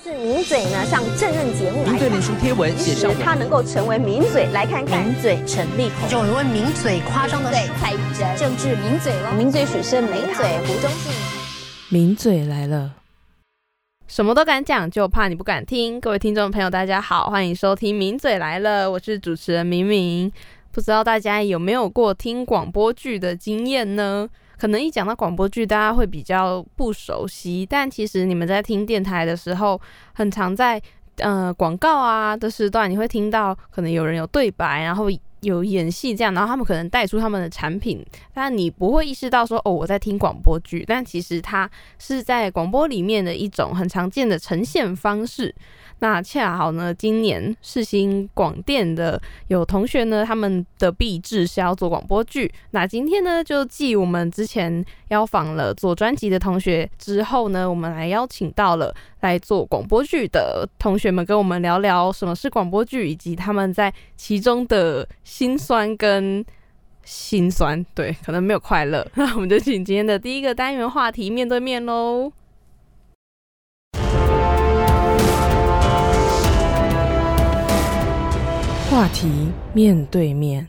是名嘴呢上政论节目来名嘴脸书贴文写上他能够成为名嘴，来看看名嘴陈立宏，有人问名嘴夸张的对蔡玉珍，政治名嘴了，名嘴许胜名嘴胡忠信。名嘴来了，什么都敢讲，就怕你不敢听。各位听众朋友，大家好，欢迎收听《名嘴来了》，我是主持人明明。不知道大家有没有过听广播剧的经验呢？可能一讲到广播剧，大家会比较不熟悉，但其实你们在听电台的时候，很常在呃广告啊的时段，你会听到可能有人有对白，然后有演戏这样，然后他们可能带出他们的产品，但你不会意识到说哦我在听广播剧，但其实它是在广播里面的一种很常见的呈现方式。那恰好呢，今年世新广电的有同学呢，他们的毕志是要做广播剧。那今天呢，就继我们之前邀访了做专辑的同学之后呢，我们来邀请到了来做广播剧的同学们，跟我们聊聊什么是广播剧，以及他们在其中的辛酸跟心酸。对，可能没有快乐。那我们就请今天的第一个单元话题面对面喽。话题面对面。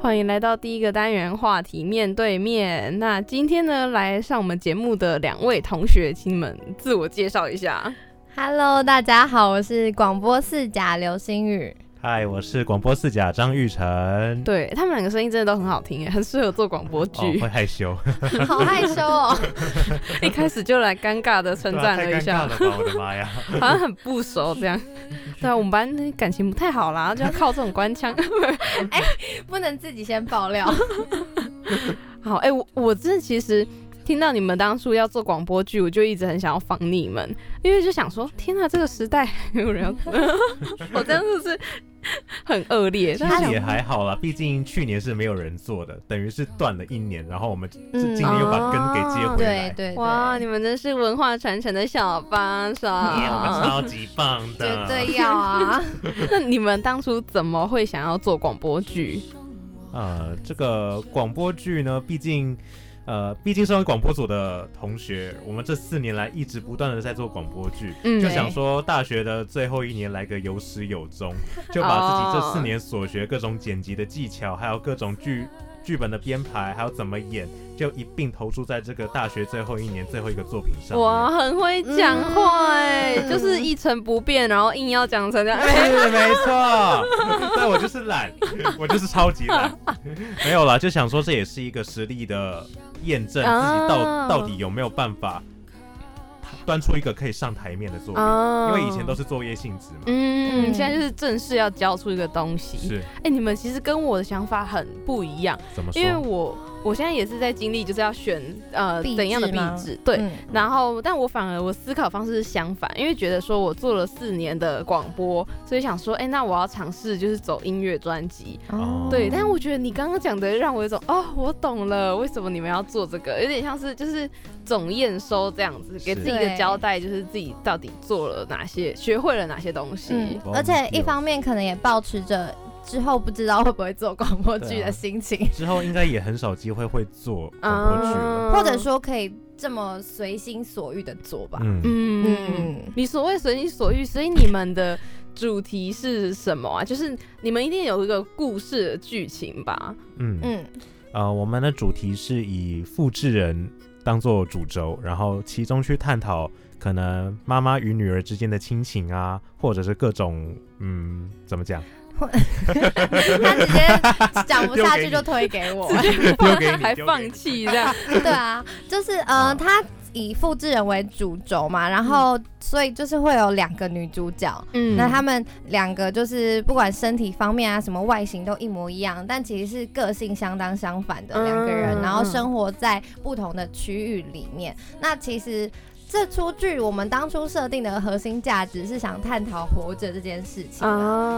欢迎来到第一个单元话题面对面。那今天呢，来上我们节目的两位同学，请你们自我介绍一下。Hello，大家好，我是广播四甲流星宇。嗨，我是广播四甲张玉成。对他们两个声音真的都很好听，哎，很适合做广播哦，剧。会害羞，好害羞哦！一开始就来尴尬的称赞了一下，我的妈呀！好像很不熟这样。对啊，我们班感情不太好啦，就要靠这种官腔。哎不能自己先爆料。好，哎、我我这其实听到你们当初要做广播剧，我就一直很想要仿你们，因为就想说，天哪，这个时代还有人要，我真的是很恶劣？但是其实也还好啦，毕竟去年是没有人做的，等于是断了一年，然后我们今年又把根给接回来。对对哇，你们真是文化传承的小帮手。我们超级棒的，绝对要啊！那你们当初怎么会想要做广播剧？呃，这个广播剧呢，毕竟。呃，毕竟身为广播组的同学，我们这四年来一直不断的在做广播剧，嗯就想说大学的最后一年来个有始有终，就把自己这四年所学各种剪辑的技巧，还有各种剧剧本的编排，还有怎么演，就一并投注在这个大学最后一年最后一个作品上面。哇，很会讲话哎、嗯就是一成不变，然后硬要讲成这样。是没错，但我就是懒，我就是超级懒。没有啦，就想说这也是一个实力的验证，自己到、啊到底有没有办法端出一个可以上台面的作品。哦因为以前都是作业性质嘛。嗯，嗯现在就是正式要交出一个东西。是哎、你们其实跟我的想法很不一样，怎么说？因为我我现在也是在经历，就是要选呃怎样的壁纸，对。嗯然后，但我反而我思考方式是相反，因为觉得说我做了四年的广播，所以想说，哎、那我要尝试就是走音乐专辑，哦对。但我觉得你刚刚讲的让我有种，哦，我懂了，为什么你们要做这个，有点像是就是总验收这样子，给自己一个交代，就是自己到底做了哪些，学会了哪些东西。而且一方面可能也保持着之后不知道会不会做广播剧的心情，之后应该也很少机会会做广播剧或者说可以这么随心所欲的做吧。嗯，嗯。嗯，你所谓随心所欲，所以你们的主题是什么啊？就是你们一定有一个故事的剧情吧？嗯。嗯。呃，我们的主题是以复制人当做主轴，然后其中去探讨可能妈妈与女儿之间的亲情啊，或者是各种嗯，怎么讲？他直接讲不下去就推给我。还放弃这样？对啊，就是呃，他以复制人为主轴嘛，然后所以就是会有两个女主角。嗯那他们两个就是不管身体方面啊，什么外形都一模一样，但其实是个性相当相反的两个人，嗯然后生活在不同的区域里面。那其实这出剧我们当初设定的核心价值是想探讨活着这件事情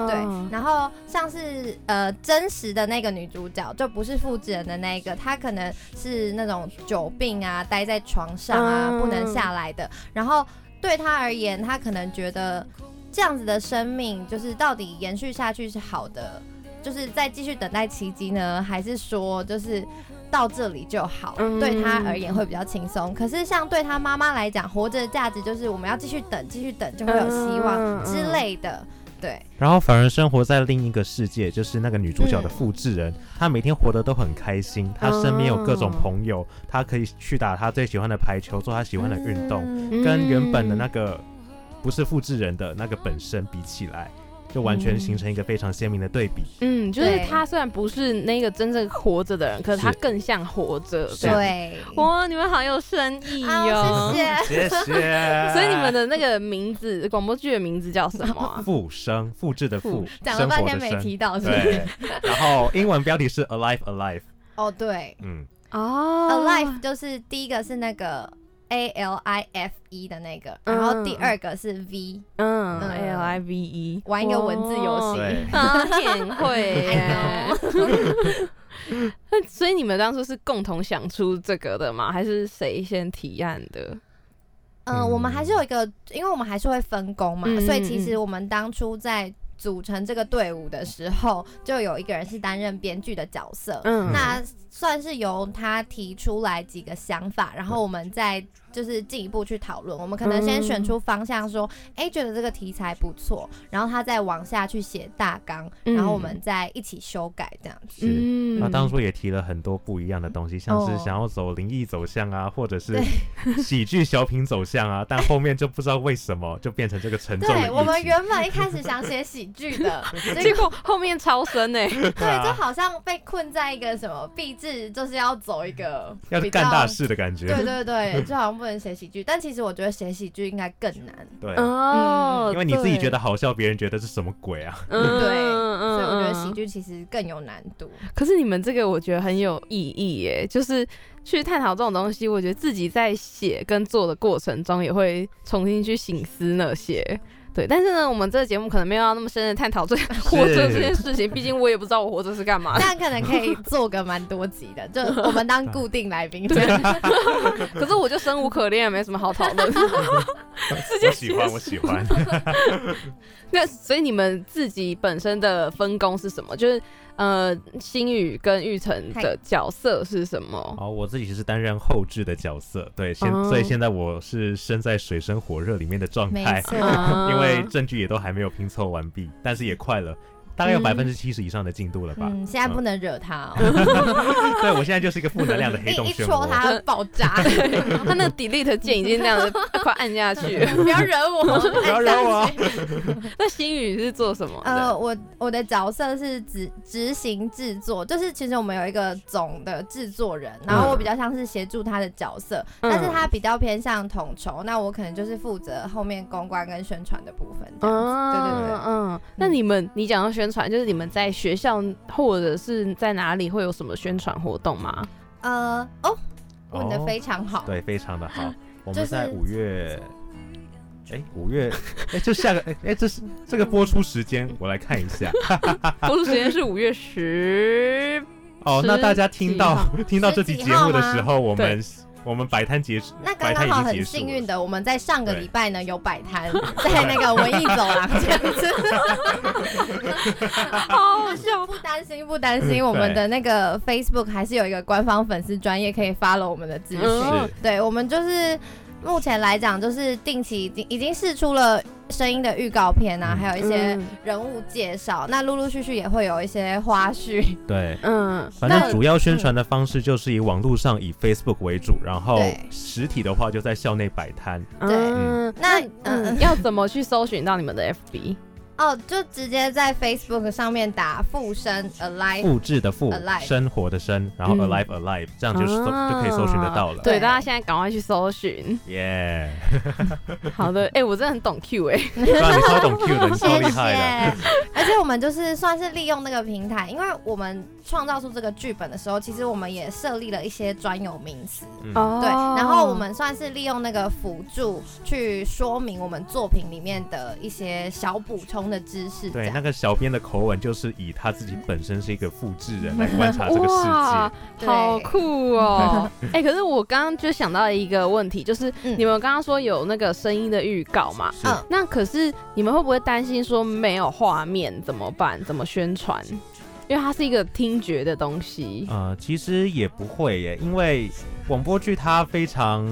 对，然后像是呃真实的那个女主角，就不是复制人的那一个，她可能是那种久病啊，待在床上啊，嗯不能下来的。然后对她而言，她可能觉得这样子的生命，就是到底延续下去是好的，就是再继续等待奇迹呢，还是说就是到这里就好，嗯对他而言会比较轻松。可是像对他妈妈来讲，活着的价值就是我们要继续等，继续等就会有希望嗯之类的。对，然后反而生活在另一个世界，就是那个女主角的嗯复制人，她每天活得都很开心，她身边有各种朋友，她可以去打她最喜欢的排球，做她喜欢的运动，嗯跟原本的那个不是复制人的那个本身比起来，就完全形成一个非常鲜明的对比。嗯，就是他虽然不是那个真正活着的人，可是他更像活着。对，哇，你们好有深意啊哦！谢谢。谢谢。所以你们的那个名字，广播剧的名字叫什么啊？复生，复制的复复，讲了半天没。提到，是不是？对，然后英文标题是 Alive Alive，哦，对嗯，哦，alive 就是第一个是那个 A L I F E 的那个，然后第二个是 V，嗯。嗯，L I V E，玩一个文字游戏。对，啊，挺 会所以你们当初是共同想出这个的吗？还是谁先提案的？嗯，我们还是有一个，因为我们还是会分工嘛，嗯。所以其实我们当初在组成这个队伍的时候，就有一个人是担任编剧的角色。嗯。那算是由他提出来几个想法，然后我们再就是进一步去讨论。我们可能先选出方向，说，哎、觉得这个题材不错，然后他再往下去写大纲，嗯然后我们再一起修改这样子。是。嗯那当初也提了很多不一样的东西，像是哦想要走灵异走向啊，或者是 喜剧小品走向啊，但后面就不知道为什么就变成这个沉重对，我们原本一开始想写喜剧的，结结果果后面超深欸呢。对，啊就好像被困在一个什么励志，就是要走一个要比较干大。事的感觉。对对对，就好像不能写喜剧，但其实我觉得写喜剧应该更难，对，哦，因为你自己觉得好笑，别人觉得是什么鬼啊？嗯对嗯 所以我觉得嗯喜剧其实更有难度。可是你们这个我觉得很有意义耶，就是去探讨这种东西，我觉得自己在写跟做的过程中也会重新去醒思那些。对，但是呢，我们这个节目可能没有要那么深的探讨这 活着这件事情，毕竟我也不知道我活着是干嘛的。但可能可以做个蛮多集的，就我们当固定来宾对。可是我就生无可恋，没什么好讨论。我喜欢，我喜欢。那所以你们自己本身的分工是什么？就是呃，星宇跟玉成的角色是什么？哦，我自己是担任后置的角色，对，现、哦。所以现在我是身在水深火热里面的状态，因为证据也都还没有拼凑完毕，但是也快了，大概有嗯百分之七十以上的进度了吧？嗯，现在不能惹他哦，对我现在就是一个负能量的黑洞一 一漩涡。戳他爆炸。他那个 delete 键已经那样子快按下去。不要惹我，不要惹我那星宇是做什么？呃，我我的角色是执执行制作，就是其实我们有一个总的制作人，然后我比较像是协助他的角色，嗯但是他比较偏向统筹，那我可能就是负责后面公关跟宣传的部分这样子。对对对。嗯，那你们你讲到宣传，就是你们在学校或者是在哪里会有什么宣传活动吗？呃，哦，问的哦非常好。对，非常的好。我们在五月，哎，五月，哎，就下个，哎哎，这是这个播出时间，我来看一下。播出时间是五月十。哦，那大家听到听到这期节目的时候，我对们我们摆摊结束，那刚摆摊刚好很。幸运的，我们在上个对礼拜呢有摆摊，在那个 文艺走廊这样子。好好笑。不担心，不担心，我们的那个 Facebook 还是有一个官方粉丝专业可以 follow 我们的资讯。对，我们就是目前来讲，就是定期已经已经试出了声音的预告片啊，嗯。还有一些嗯。人物介绍。那陆陆续续也会有一些花絮。对，嗯，反正主要宣传的方式就是以网络上以 Facebook 为主，然后实体的话就在校内摆摊。对。嗯，那嗯，要怎么去搜寻到你们的 FB？哦，就直接在 Facebook 上面打“复生 Alive”。复制的复 Alive，生活的生，然后嗯 alive alive，这样就是搜啊就可以搜寻得到了。对，大家现在赶快去搜寻。耶，好的，哎，我真的很懂 Q 哎。对啊，你超懂 Q 的，你谢超厉害的。谢。而且我们就是算是利用那个平台，因为我们创造出这个剧本的时候，其实我们也设立了一些专有名词。嗯，哦对，然后我们算是利用那个辅助去说明我们作品里面的一些小补充的知识。对，那个小编的口吻就是以他自己本身是一个复制人来 观察这个世哇界。，对好酷哦！哎、可是我刚刚就想到一个问题，就是嗯你们刚刚说有那个声音的预告嘛？嗯那可是你们会不会担心说没有画面怎么办？怎么宣传？因为它是一个听觉的东西。呃，其实也不会耶，因为广播剧它非常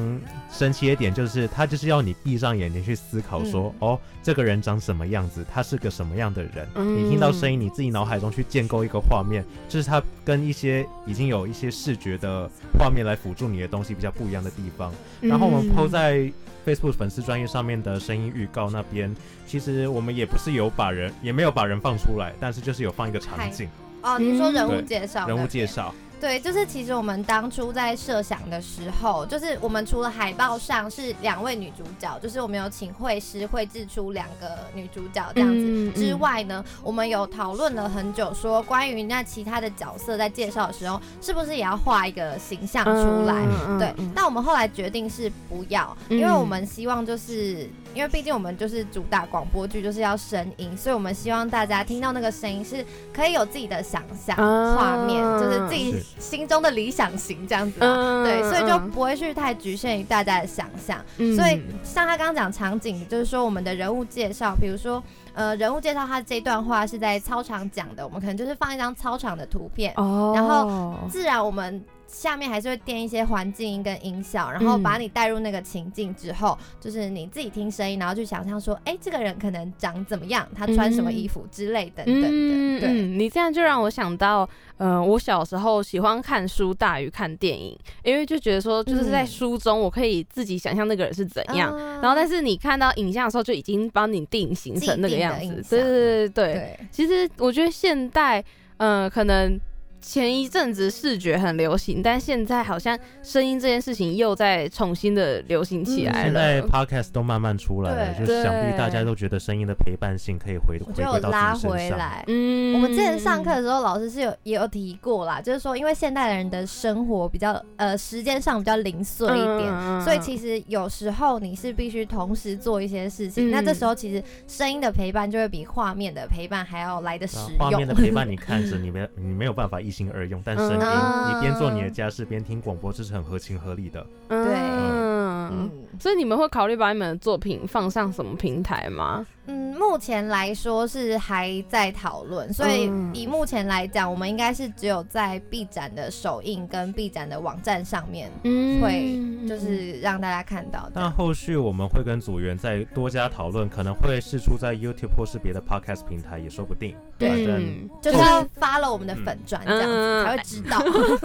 神奇的点就是，它就是要你闭上眼睛去思考说，哦，这个人长什么样子，他是个什么样的人。嗯你听到声音，你自己脑海中去建构一个画面，这是它跟一些已经有一些视觉的画面来辅助你的东西比较不一样的地方。然后我们抛在 Facebook 粉丝专业上面的声音预告那边，其实我们也不是有把人，也没有把人放出来，但是就是有放一个场景、哦，你说人物介绍，人物介。绍。对，就是其实我们当初在设想的时候，就是我们除了海报上是两位女主角，就是我们有请绘师绘制出两个女主角这样子。嗯之，外呢，我们有讨论了很久，说关于那其他的角色在介绍的时候，是不是也要画一个形象出来？对，但我们后来决定是不要，嗯因为我们希望就是，因为毕竟我们就是主打广播剧，就是要声音，所以我们希望大家听到那个声音是可以有自己的想象啊画面，就是自己是心中的理想型这样子对，所以就不会去太局限于大家的想象。嗯。所以像他刚刚讲场景，就是说我们的人物介绍，比如说呃人物介绍，他这段话是在操场讲的，我们可能就是放一张操场的图片，哦，然后自然我们下面还是会垫一些环境音跟音效，然后把你带入那个情境之后，就是你自己听声音，然后去想象说，哎、这个人可能长怎么样，他穿什么衣服之类等等的。对，嗯嗯，你这样就让我想到，呃，我小时候喜欢看书大于看电影，因为就觉得说，就是在嗯。书中我可以自己想象那个人是怎样，啊。然后但是你看到影像的时候就已经帮你定型成那个样子对对对对对，对，其实我觉得现代，呃，可能。前一阵子视觉很流行，但现在好像声音这件事情又在重新的流行起来了现在。podcast 都慢慢出来了，就是想必大家都觉得声音的陪伴性可以回回归到有拉自己身上。回来。嗯我们之前上课的时候，老师是有也有提过啦，就是说，因为现代人的生活比较呃时间上比较零碎一点，嗯所以其实有时候你是必须同时做一些事情。嗯那这时候其实声音的陪伴就会比画面的陪伴还要来的实用。画面的陪伴，你看着你没你没有办法一心二用，但声音、嗯你边做你的家事边听广播，这是很合情合理的。对。嗯，嗯。所以你们会考虑把你们的作品放上什么平台吗？嗯，目前来说是还在讨论，所以嗯以目前来讲，我们应该是只有在 B 展的首映跟 B 展的网站上面，嗯会就是让大家看到的。但后续我们会跟组员再多加讨论，可能会试出在 YouTube 或是别的 podcast 平台，也说不定。对反正嗯就是要发了我们的粉钻这样子、嗯才会知道。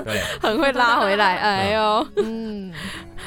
对，很会拉回来，哎呦。嗯，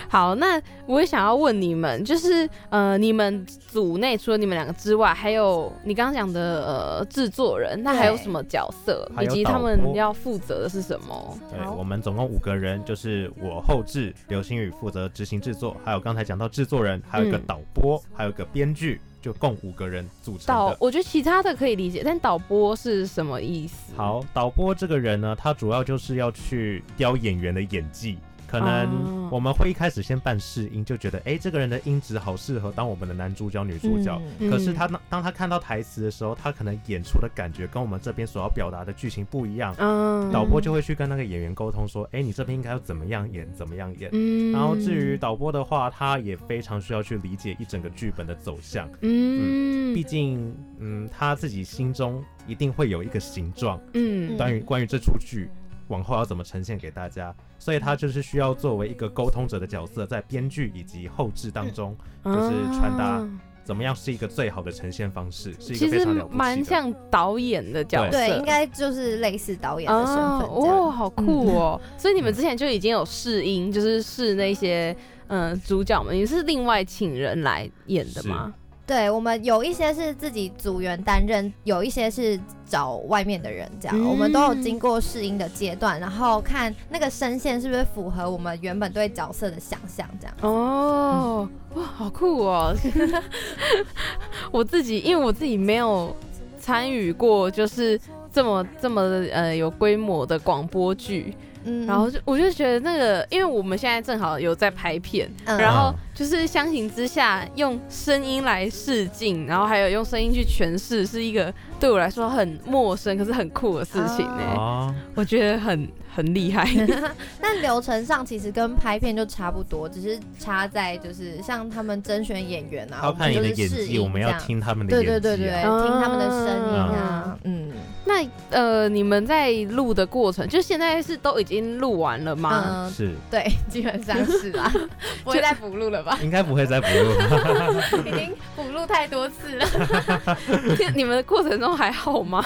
好，那我也想要问你们，就是呃，你们组内除了你们两个之外，还有你刚刚讲的呃制作人，那还有什么角色，以及他们要负责的是什么？对我们总共五个人，就是我后制刘星宇负责执行制作，还有刚才讲到制作人，还有一个嗯导播，还有一个编剧，就共五个人组成的。导我觉得其他的可以理解，但导播是什么意思？好，导播这个人呢，他主要就是要去雕演员的演技。可哦。能我们会一开始先办试音，就觉得哎、诶这个人的音质好适合当我们的男主角、女主角。嗯。可是他当当他看到台词的时候，他可能演出的感觉跟我们这边所要表达的剧情不一样。嗯。导播就会去跟那个演员沟通说，哎、你这边应该要怎么样演，怎么样演。嗯。然后至于导播的话，他也非常需要去理解一整个剧本的走向，嗯毕竟，嗯，他自己心中一定会有一个形状，嗯。关于关于这出剧往后要怎么呈现给大家，所以他就是需要作为一个沟通者的角色，在编剧以及后制当中，就是传达啊怎么样是一个最好的呈现方式，是一个非常了不起的。蛮像导演的角色，对，应该就是类似导演的身份这样。哦，好酷哦！所以你们之前就已经有试音，就是试那些嗯、呃主角们，你是另外请人来演的吗？对我们有一些是自己组员担任，有一些是找外面的人，这样、嗯我们都有经过试音的阶段，然后看那个声线是不是符合我们原本对角色的想象，这样。哦，哇，好酷哦！我自己因为我自己没有参与过，就是这么这么呃有规模的广播剧，嗯然后就我就觉得那个，因为我们现在正好有在拍片，嗯然后就是相形之下，用声音来试镜，然后还有用声音去诠释，是一个对我来说很陌生可是很酷的事情呢、哦，我觉得很很厉害。但流程上其实跟拍片就差不多，只是差在就是像他们甄选演员啊，他要看你的演技，我们就是试音我们要。听他们的演技、啊。对对对听他们的声音啊，嗯，那那呃，你们在录的过程，就现在是都已经录完了吗？嗯，是对，基本上是啦，不会再补录了吧？应该不会再补录。已经补录太多次了。你们的过程中还好吗？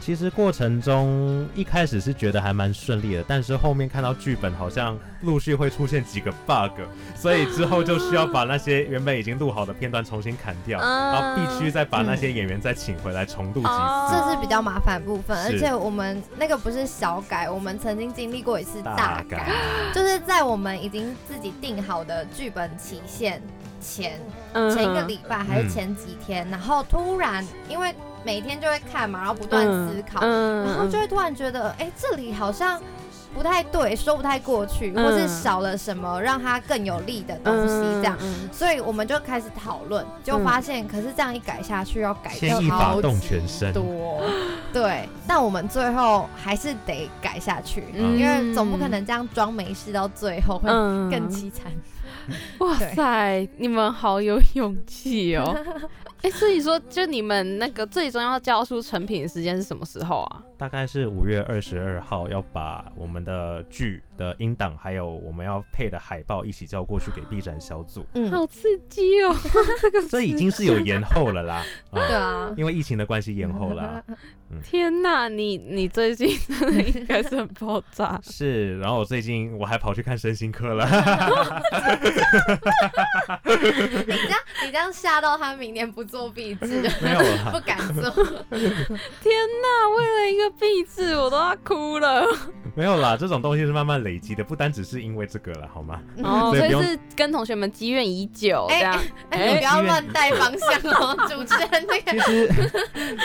其实过程中一开始是觉得还蛮顺利的，但是后面看到剧本好像陆续会出现几个 bug，所以之后就需要把那些原本已经录好的片段重新砍掉，嗯。然后必须再把那些演员再请回来重录几次。哦这是比较麻烦的部分，而且我们那个不是小改，我们曾经经历过一次大大改，就是在我们已经自己定好的剧本期限前嗯前一个礼拜还是前几天，然后突然因为每天就会看嘛，然后不断思考，嗯然后就会突然觉得，哎、这里好像不太对，说不太过去，嗯或是少了什么让它更有利的东西，这样。嗯所以我们就开始讨论，就发现，可是这样一改下去，要改牵一发动全身。多，对。但我们最后还是得改下去，嗯因为总不可能这样装没事到最后会嗯更凄惨。哇塞，你们好有勇气哦！哎、所以说，就你们那个最终要交出成品的时间是什么时候啊？大概是五月二十二号要把我们的剧的音档，还有我们要配的海报一起交过去给 B 展小组。嗯，好刺激哦！这个这已经是有延后了啦，啊 对啊。因为疫情的关系延后 啦。天哪，你你最近真的应该是很爆炸。是，然后我最近我还跑去看身心科了。你这样，你这样吓到他明年不做壁纸，没有啦 不敢做。天哪，为了一个壁纸，我都要哭了。没有啦，这种东西是慢慢累积的，不单只是因为这个了，好吗？哦，所以所以是跟同学们积怨已久这哎样。哎，你不要乱带方向哦，主持人这个。其实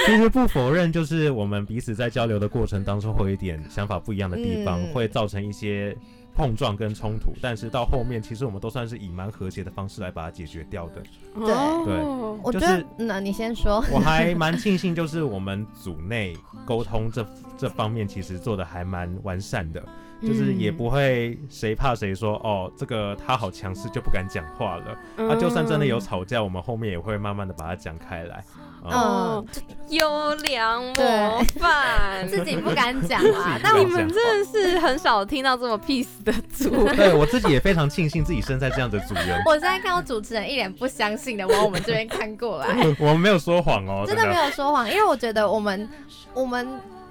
其实不否认，就是我们彼此在交流的过程当中会有一点想法不一样的地方，嗯会造成一些碰撞跟冲突，但是到后面其实我们都算是以蛮和谐的方式来把它解决掉的。对对我觉得就是，那你先说。我还蛮庆幸，就是我们组内沟通这这方面其实做的还蛮完善的，就是也不会谁怕谁说哦这个他好强势就不敢讲话了。嗯啊，就算真的有吵架，我们后面也会慢慢的把它讲开来。啊哦，优良模范。自己不敢讲啦自己，但我不敢你们真的是很少听到这么 peace 的组。对我自己也非常庆幸自己生在这样的组员。我现在看到主持人一脸不相信的往我们这边看过来，我们没有说谎哦，真的没有说谎，因为我觉得我们我们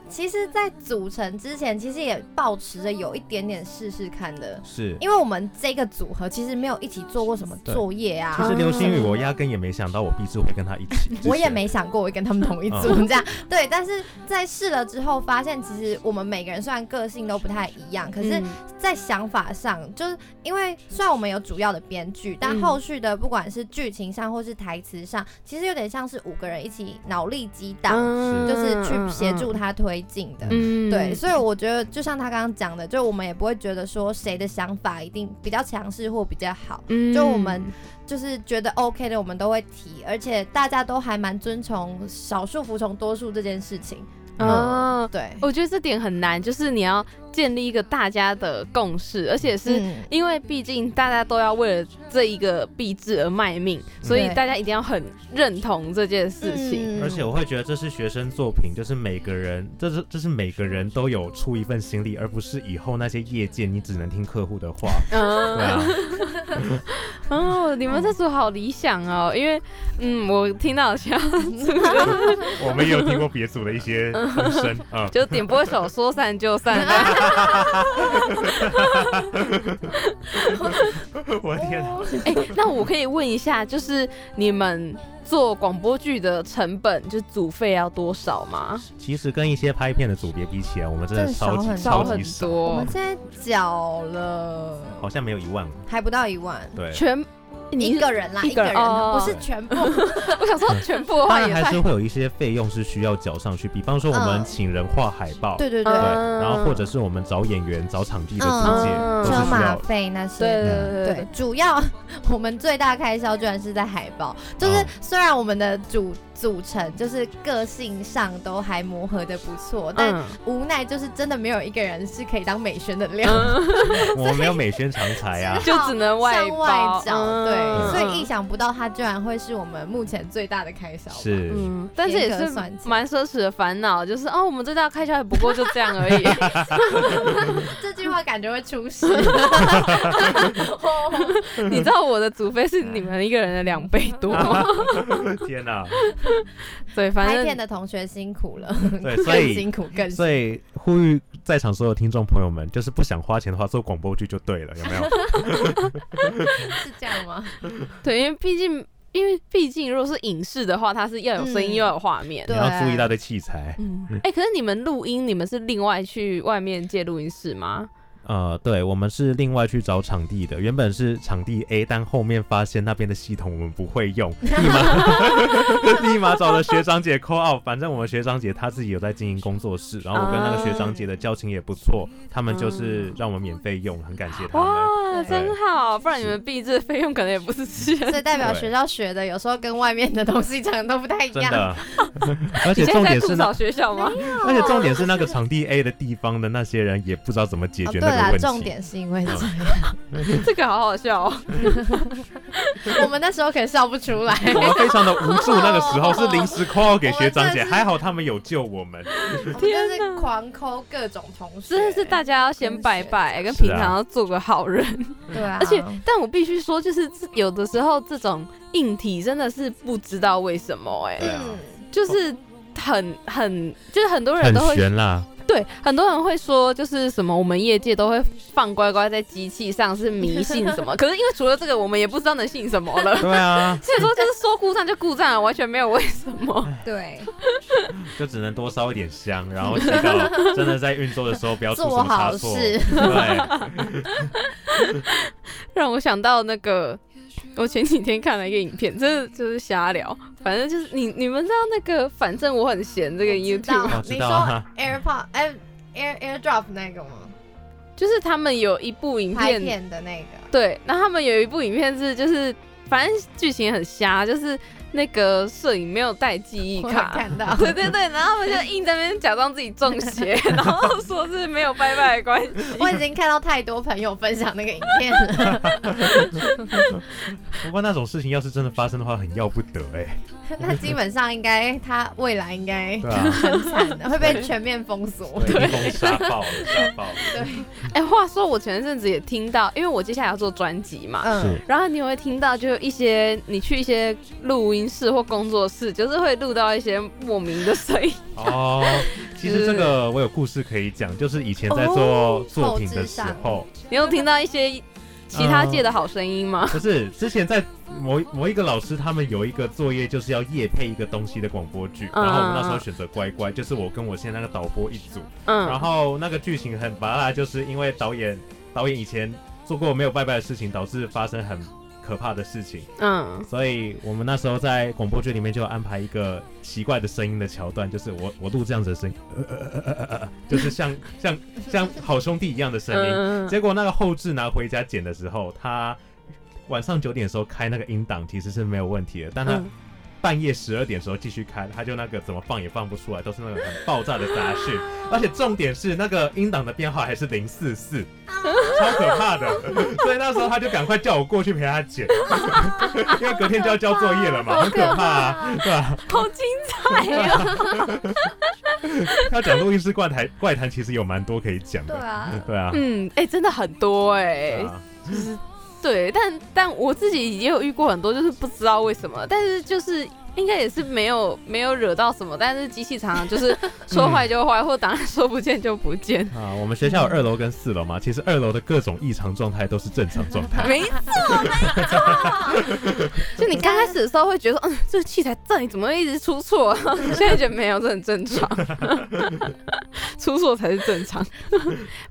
其实，在组成之前，其实也保持着有一点点试试看的，是。因为我们这个组合其实没有一起做过什么作业啊。其实流星雨，我压根也没想到我必志会跟他一起。我也没想过我会跟他们同一组 嗯。这样，对，但是在试了之后，发现其实我们每个人虽然个性都不太一样，可是嗯。在想法上，就是因为虽然我们有主要的编剧，但嗯。后续的不管是剧情上或是台词上，其实有点像是五个人一起脑力激荡，嗯。就是去协助他推进的。嗯。对，所以我觉得就像他刚刚讲的，就我们也不会觉得说谁的想法一定比较强势或比较好，嗯。就我们就是觉得 OK 的，我们都会提，而且大家都还蛮遵从少数服从多数这件事情。哦，对，我觉得这点很难，就是你要建立一个大家的共识，而且是嗯因为毕竟大家都要为了这一个币制而卖命，所以大家一定要很认同这件事情。嗯而且我会觉得这是学生作品，就是每个人，这是这是每个人都有出一份心力，而不是以后那些业界你只能听客户的话。对嗯，啊，哦，你们这组好理想哦，因为嗯，我听到其他组我们也有听过别组的一些风声啊。就点播手说散就散。我的天哪！哎、那我可以问一下，就是你们做广播剧的成本，就组费要多少吗？其实跟一些拍片的组别比起来，我们真的超级少很少很超级少，我们，现在缴了好像没有一万。还不到一万，对，全你一个人啦，一个人不是全部。我想说全部的当然还是会有一些费用是需要缴上去，比方说我们嗯请人画海报，对对对，然后或者是我们找演员、找场地的嗯租借，嗯都是需车马要。费那些对的。对对对，主要 我们最大开销居然是在海报，就是哦虽然我们的主组成，就是个性上都还磨合的不错，但嗯无奈就是真的没有一个人是可以当美宣的料。嗯，我们没有美宣常才啊。就只能外向外找，嗯对，所以嗯意想不到它居然会是我们目前最大的开销。是，嗯，但是也是蛮奢侈的烦恼，就是哦，我们最大的开销也不过就这样而已。这句话感觉会出事。你知道我的组费是你们一个人的两倍多吗？天哪！对，反拍片正的同学辛苦了，对，所以辛苦更辛苦。所以呼吁在场所有听众朋友们，就是不想花钱的话，做广播剧就对了，有没有？是这样吗？对，因为毕竟，因为毕竟，如果是影视的话，它是要有声音嗯又要有画面。对你要租一大堆器材。嗯，哎、可是你们录音，你们是另外去外面借录音室吗？呃，对，我们是另外去找场地的，原本是场地 A，但后面发现那边的系统我们不会用，立马 立马找了学长姐 call out。反正我们学长姐她自己有在经营工作室，然后我跟那个学长姐的交情也不错，他们就是让我们免费用，很感谢他们。哇，真好！不然你们毕制费用可能也不是钱。所以代表学校学的有时候跟外面的东西讲的都不太一样。真的，而且重点是那在在吐槽，学校吗？而且重点是那个场地 A 的地方的那些人也不知道怎么解决那个问，题。重点是因为这样，这个好好笑哦。我们那时候可笑不出来。我们非常的无助，那个时候是临时 call 给学长姐，还好他们有救我们。我们就是狂抠各种同事，真的是大家要先拜拜，跟平常要做个好人。对啊，而且，但我必须说，就是有的时候这种硬体真的是不知道为什么、哎，就是很很，就是很多人都会悬啦，对，很多人会说，就是什么我们业界都会放乖乖在机器上是迷信什么，可是因为除了这个，我们也不知道能信什么了。对啊，所以说，就是说故障就故障了，完全没有为什么。对，就只能多烧一点香，然后祈祷真的在运作的时候不要出什做么差错。好事。对，让我想到那个，我前几天看了一个影片，真的就是瞎聊。反正就是你你们知道那个，反正我很闲这个 YouTube，你说道啊 AirPod 哎 Air AirDrop 那个吗？就是他们有一部影拍片，片的那个，对，那他们有一部影片是就是，反正剧情很瞎，就是那个摄影没有带记忆卡。看到。对对对，然后他们就硬在那边假装自己中邪，然后说是没有拜拜的关系。我已经看到太多朋友分享那个影片了，不过那种事情要是真的发生的话，很要不得哎。那基本上应该他未来应该很惨的，会被全面封锁。对，一封杀爆了，杀爆了。哎、话说我前阵子也听到，因为我接下来要做专辑嘛，嗯，然后你会听到就有一些你去一些录音室或工作室，就是会录到一些莫名的声音。哦，其实这个我有故事可以讲，就是以前在做作品的时候，你有听到一些其他界的好声音吗？不是之前在某某一个老师他们有一个作业，就是要夜配一个东西的广播剧，嗯然后我们那时候选择乖乖，就是我跟我现在那个导播一组，嗯然嗯后那个剧情很拔辣，就是因为导演导演以前做过没有拜拜的事情，导致发生很可怕的事情，嗯，所以我们那时候在广播剧里面就安排一个奇怪的声音的桥段，就是我我录这样子的声音，呃呃呃呃呃呃，就是像像像好兄弟一样的声音。嗯。结果那个后置拿回家剪的时候，他晚上九点的时候开那个音档其实是没有问题的，但他嗯半夜十二点的时候继续开，他就那个怎么放也放不出来，都是那种很爆炸的杂讯，而且重点是那个音档的编号还是零四四，超可怕的。所以那时候他就赶快叫我过去陪他剪，因为隔天就要交作业了嘛，很可怕、啊，对吧、好精彩呀！他讲录音室怪谈怪谈其实有蛮多可以讲的，对啊，对啊，嗯，哎、真的很多哎、对啊对，但但我自己也有遇过很多，就是不知道为什么，但是就是应该也是没有没有惹到什么，但是机器常常就是 说坏就坏，或档案说不见就不见。啊，我们学校有二楼跟四楼嘛，其实二楼的各种异常状态都是正常状态。没错，没错。就你刚开始的时候会觉得，嗯，这个器材这里怎么会一直出错？现在觉得没有，这很正常，出错才是正常。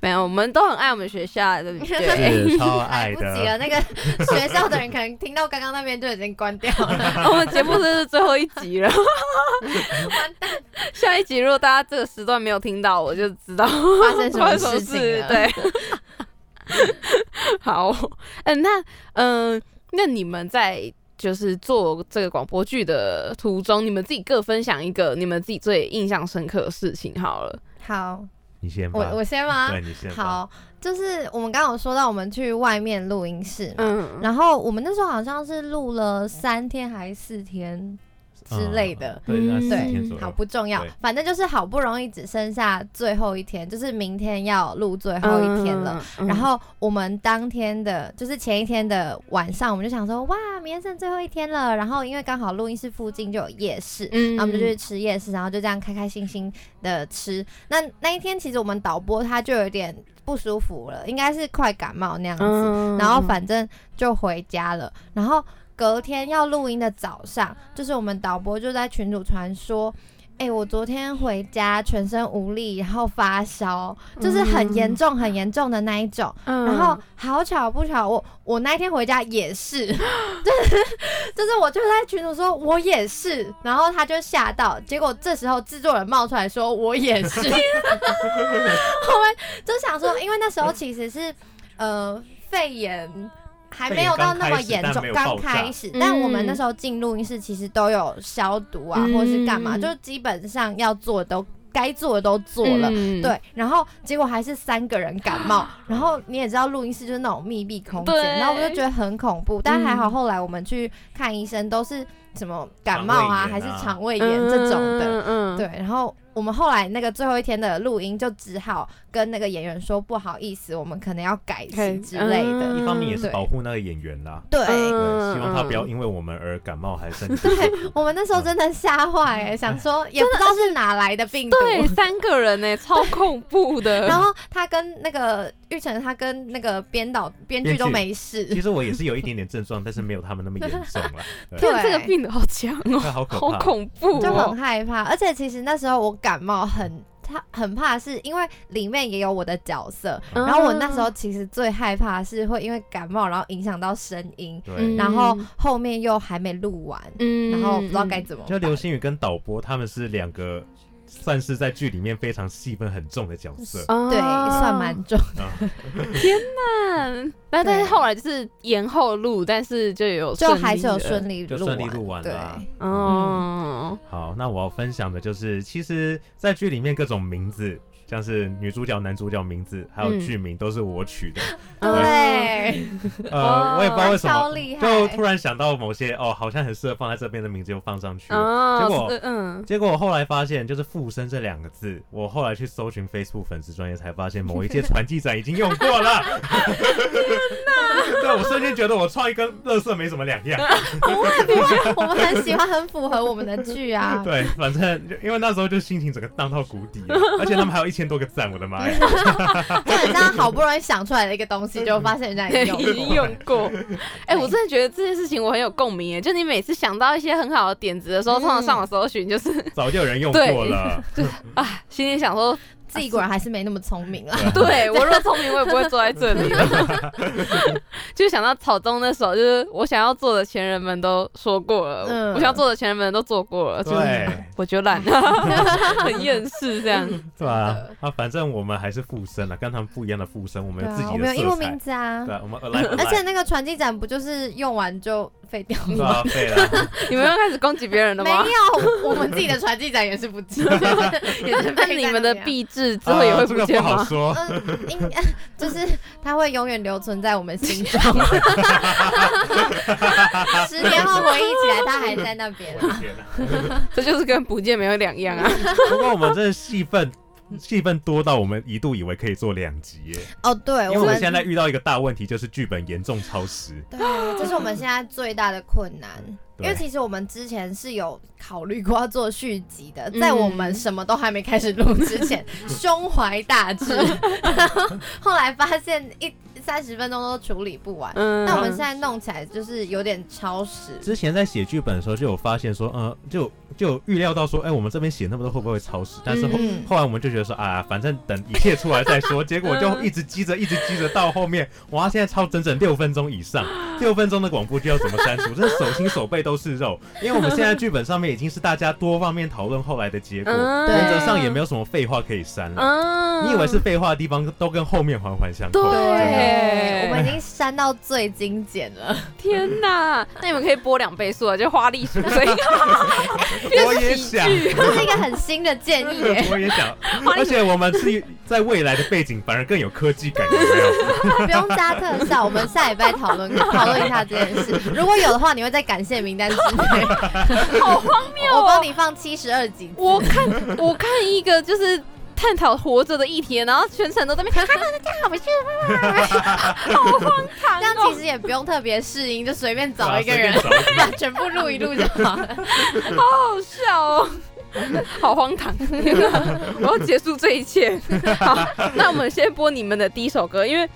没有，我们都很爱我们学校，对不对？是超来爱不及了，的，那个学校的人可能听到刚刚那边就已经关掉了。我们节目这是最后一集了，完蛋，下一集如果大家这个时段没有听到，我就知道发生什么 事情了？，对，好，嗯，那嗯、那你们在就是做这个广播剧的途中，你们自己各分享一个你们自己最印象深刻的事情好了。好，你先吧，我我先吗？对你先。好，就是我们刚刚有说到我们去外面录音室嘛，嗯，然后我们那时候好像是录了三天还是四天之类的。嗯对，对好。不重要，反正就是好不容易只剩下最后一天，就是明天要录最后一天了。嗯然后我们当天的，就是前一天的晚上，我们就想说，哇，明天剩最后一天了。然后因为刚好录音室附近就有夜市，嗯然后我们就去吃夜市，然后就这样开开心心的吃。那那一天其实我们导播他就有点不舒服了，应该是快感冒那样子。嗯然后反正就回家了。然后隔天要录音的早上，就是我们导播就在群主传说。哎、我昨天回家全身无力，然后发烧，就是很严重、很严重的那一种。嗯然后好巧不巧，我我那天回家也是，就是就是我就在群主说我也是，然后他就吓到，结果这时候制作人冒出来说我也是，我们就想说，因为那时候其实是呃肺炎。还没有到那么严重，刚开始但我们那时候进录音室其实都有消毒啊，嗯或是干嘛，就基本上要做的都该做的都做了，嗯，对，然后结果还是三个人感冒，然后你也知道录音室就是那种密闭空间，然后我就觉得很恐怖，但还好后来我们去看医生都是什么感冒啊，还是肠胃炎啊肠胃炎这种的，嗯嗯，对，然后我们后来那个最后一天的录音就只好跟那个演员说不好意思，我们可能要改期之类的，嗯一方面也是保护那个演员啦，对。希望他不要嗯因为我们而感冒还是 对。我们那时候真的吓坏哎，想说也不知道是哪来的病毒，对，三个人呢，超恐怖的。然后他跟那个玉成，他跟那个编导、编剧都没事。其实我也是有一点点症状，但是没有他们那么严重啦。对，对，这个病毒好强哦，好。恐怖就哦很。害怕。而且其实那时候我感冒很。他很怕是因为里面也有我的角色，嗯然后我那时候其实最害怕是会因为感冒，然后影响到声音，然后后面又还没录完，嗯然后不知道该怎么。就流星雨跟导播他们是两个，算是在剧里面非常戏份很重的角色。哦对，算蛮重。的。哦、天哪！那但是后来就是延后录，但是就有就还是有顺利录就顺利录完了哦，好，那我要分享的就是，其实，在剧里面各种名字，像是女主角、男主角名字，还有嗯剧名，都是我取的。对，呃，我也不知道为什么，超厉害，就突然想到某些哦，好像很适合放在这边的名字，就放上去了。哦，结果嗯，结果我后来发现，就是“附身”这两个字，我后来去搜寻 Facebook 粉丝专业，才发现某一届传记展已经用过了。对，我瞬间觉得我创意跟乐色没什么两样。不会不会，我们很喜欢，很符合我们的剧啊。对，反正因为那时候就心情整个荡到谷底了，而且他们还有一千多个赞，我的妈呀！就很像好不容易想出来的一个东西，就发现人家已经已经用过。哎，我真的觉得这件事情我很有共鸣耶，就你每次想到一些很好的点子的时候，嗯通常上网搜寻就是早就有人用过了。啊，心里想说，自己果然还是没那么聪明啊。对我若聪明，我也不会坐在这里了。就想到草中那首，就是我想要做的前人们都说过了，嗯我想要做的前人们都做过了，就是对我觉得懒，很厌世这样。对啊，啊，反正我们还是附身了，跟他们不一样的附身，我们有自己我们有英文名。字啊对。啊，我们而且那个传记展不就是用完就废掉对吗？啊，废了。你们要开始攻击别人了没吗？有，我们自己的传记展也是不见，也是那废在你们的那边壁纸之后也会啊这个见吗？不好说。嗯，应 就是它会永远留存在我们心中。十年后回忆起来，它还在那边啊。天哪这就是跟不见没有两样啊！不过我们这戏份 戏份多到我们一度以为可以做两集耶，哦，对，因为我们们现在遇到一个大问题，就是剧本严重超时。对，这是我们现在最大的困难。因对为其实我们之前是有考虑过要做续集的，嗯在我们什么都还没开始录之前，胸怀大志，然 后后来发现一三十分钟都处理不完。嗯，那我们现在弄起来就是有点超时，之前在写剧本的时候就有发现说，呃，就就预料到说，哎、我们这边写那么多会不会超时？但是后、嗯后来我们就觉得说，啊，反正等一切出来再说。结果就一直积着，一直积着，到后面，哇，现在超整整六分钟以上。六分钟的广播剧要怎么删除，真的手心手背都是肉。因为我们现在剧本上面已经是大家多方面讨论后来的结果，嗯原则上也没有什么废话可以删了。嗯你以为是废话的地方，都跟后面环环相扣。对我们已经删到最精简了。天哪！那你们可以播两倍速了，就花栗鼠声音。我也想，这是一个很新的建议耶，我也想，而且我们是在未来的背景，反而更有科技感，有没有？不用加特效，我们下礼拜讨论讨论一下这件事。如果有的话，你会在感谢名单之内。好荒谬哦！我帮你放七十二集。我看我看一个就是探讨活着的议题，然后全程都在那边，哈哈，大家好，我是，好荒唐这样哦其！实也不用特别适应，就随便找一个人把 全部录一录就好了。好好笑哦。好荒唐！我要结束这一切。好，那我们先播你们的第一首歌，因为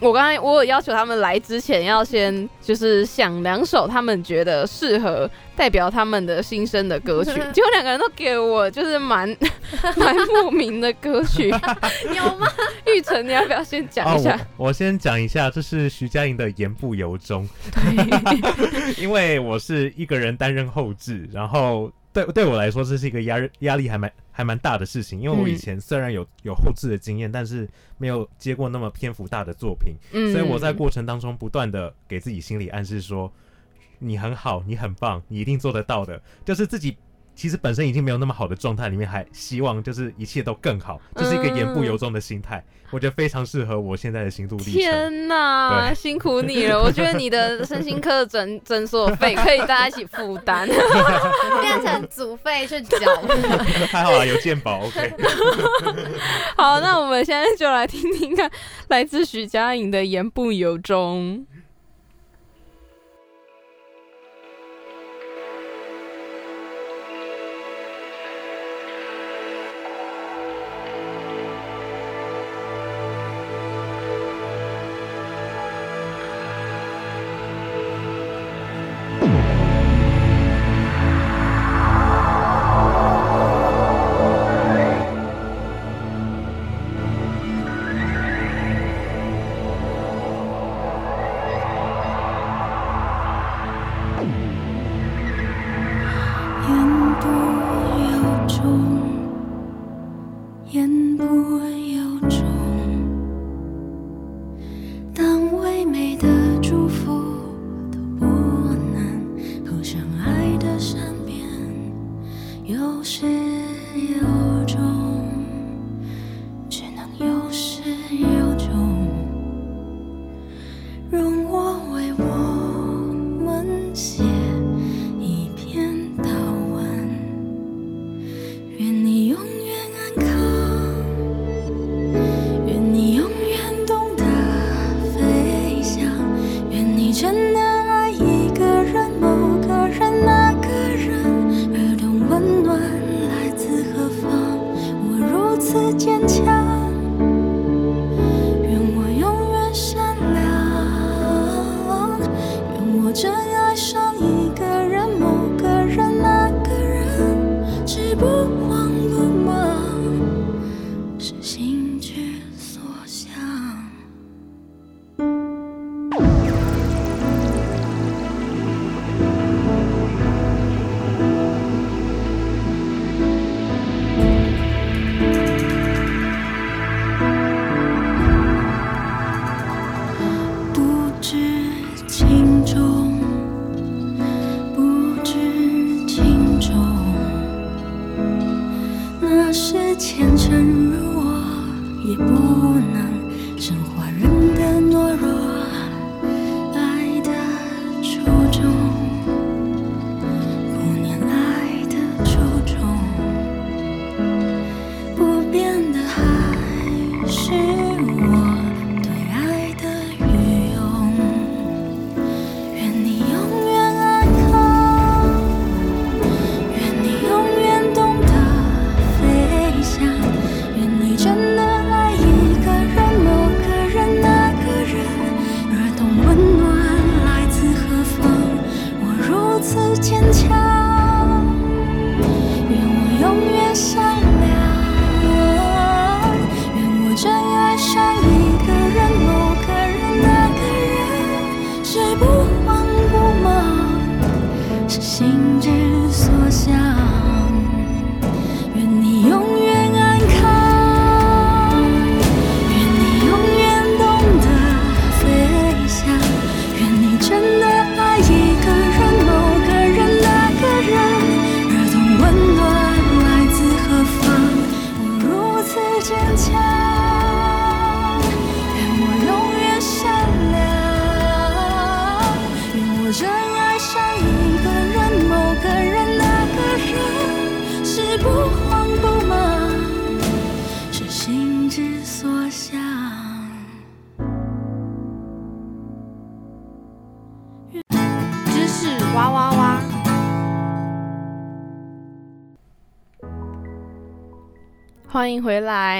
我刚才我有要求他们来之前要先就是想两首他们觉得适合代表他们的心声的歌曲，结果两个人都给我就是蛮 蛮莫名的歌曲，有吗？玉成，你要不要先讲一下？哦我我先讲一下，这是徐佳莹的《言不由衷》，因为我是一个人担任后置，然后对对我来说这是一个压压力还蛮还蛮大的事情，因为我以前虽然有有后置的经验，但是没有接过那么篇幅大的作品，嗯。所以我在过程当中不断的给自己心理暗示说，你很好，你很棒，你一定做得到的，就是自己。其实本身已经没有那么好的状态里面，还希望就是一切都更好，这、是一个言不由衷的心态，我觉得非常适合我现在的心路历程。天哪，辛苦你了！我觉得你的身心科诊诊所费可以大家一起负担。变成组费去缴。还好啊，有健保，OK。好，那我们现在就来听听看来自徐佳莹的《言不由衷》。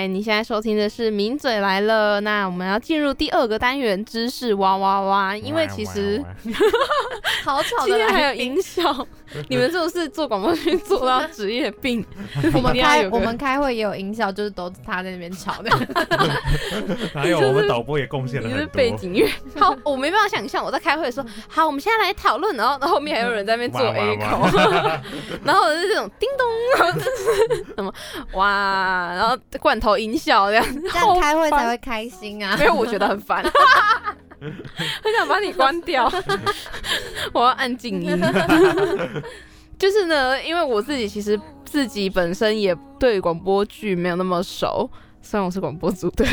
迎回来，你现在收听的是《名嘴来了》。那我们要进入第二个单元——知识哇哇哇。因为其实 好吵今的天还有。音效，你们是不是做广播剧做到职业病？我们开我们开会也有音效，就是都他在那边吵的。还有我们导播也贡献了你是很多。背景乐。好，我没办法想象我在开会的时候，好，我们现在来讨论，然后后面还有人在那边做 A 口，哇然后是这种叮咚，然后就是什么哇，然后罐头音效这样，这样开会才会开心啊没！有，我觉得很烦，很想把你关掉，我要按静音。就是呢，因为我自己其实自己本身也对广播剧没有那么熟，虽然我是广播组的，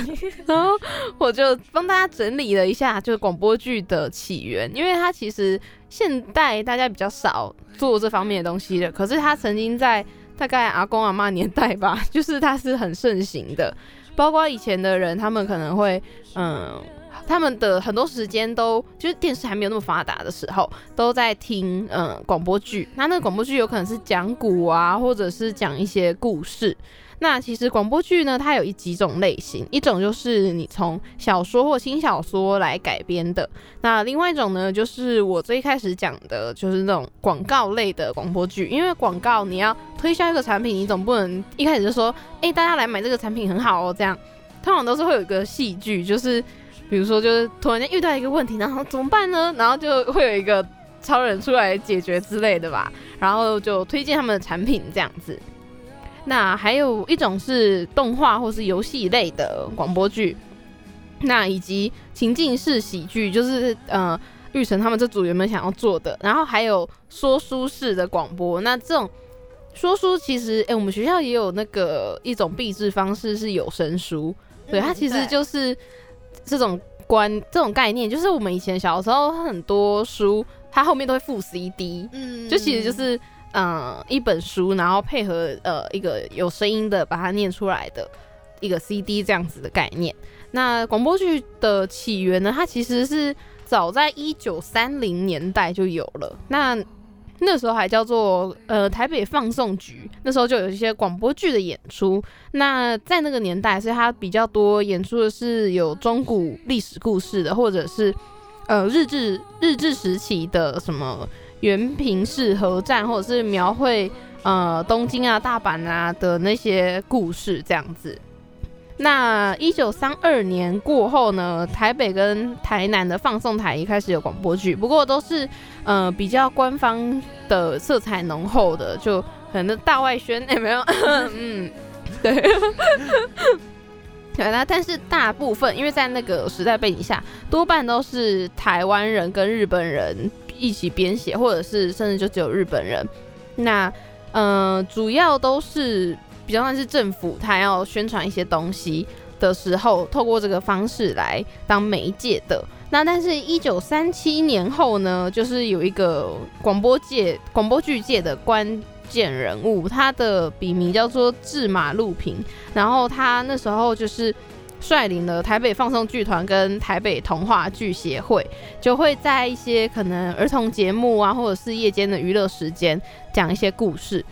然后我就帮大家整理了一下，就是广播剧的起源，因为它其实现代大家比较少做这方面的东西的，可是它曾经在大概阿公阿妈年代吧，就是它是很盛行的，包括以前的人，他们可能会嗯。他们的很多时间都就是电视还没有那么发达的时候，都在听嗯广播剧。那那个广播剧有可能是讲古啊，或者是讲一些故事。那其实广播剧呢，它有一几种类型，一种就是你从小说或轻小说来改编的，那另外一种呢，就是我最开始讲的，就是那种广告类的广播剧。因为广告你要推销一个产品，你总不能一开始就说，哎、大家来买这个产品很好哦，这样通常都是会有一个戏剧，就是比如说就是突然间遇到一个问题，然后怎么办呢？然后就会有一个超人出来解决之类的吧，然后就推荐他们的产品这样子。那还有一种是动画或是游戏类的广播剧，那以及情境式喜剧，就是呃玉成他们这组原本想要做的，然后还有说书式的广播。那这种说书其实，哎、我们学校也有那个一种币制方式是有声书，对，它其实就是这种观这种概念，就是我们以前小时候很多书，它后面都会附 CD，嗯就其实就是嗯、呃一本书，然后配合呃一个有声音的把它念出来的一个 CD 这样子的概念。那广播剧的起源呢，它其实是早在一九三零年代就有了。那那时候还叫做呃台北放送局，那时候就有一些广播剧的演出。那在那个年代，所以它比较多演出的是有中古历史故事的，或者是呃日治日治时期的什么原平市核战，或者是描绘呃东京啊、大阪啊的那些故事这样子。那一九三二年过后呢，台北跟台南的放送台一开始有广播剧，不过都是呃比较官方的色彩浓厚的，就可能大外宣有 没有？嗯，对。对，那但是大部分因为在那个时代背景下，多半都是台湾人跟日本人一起编写，或者是甚至就只有日本人。那呃，主要都是比较像是政府他要宣传一些东西的时候，透过这个方式来当媒介的。那但是，一九三七年后呢，就是有一个广播界、广播剧界的关键人物，他的笔名叫做志马路平，然后他那时候就是率领了台北放送剧团跟台北童话剧协会，就会在一些可能儿童节目啊，或者是夜间的娱乐时间讲一些故事。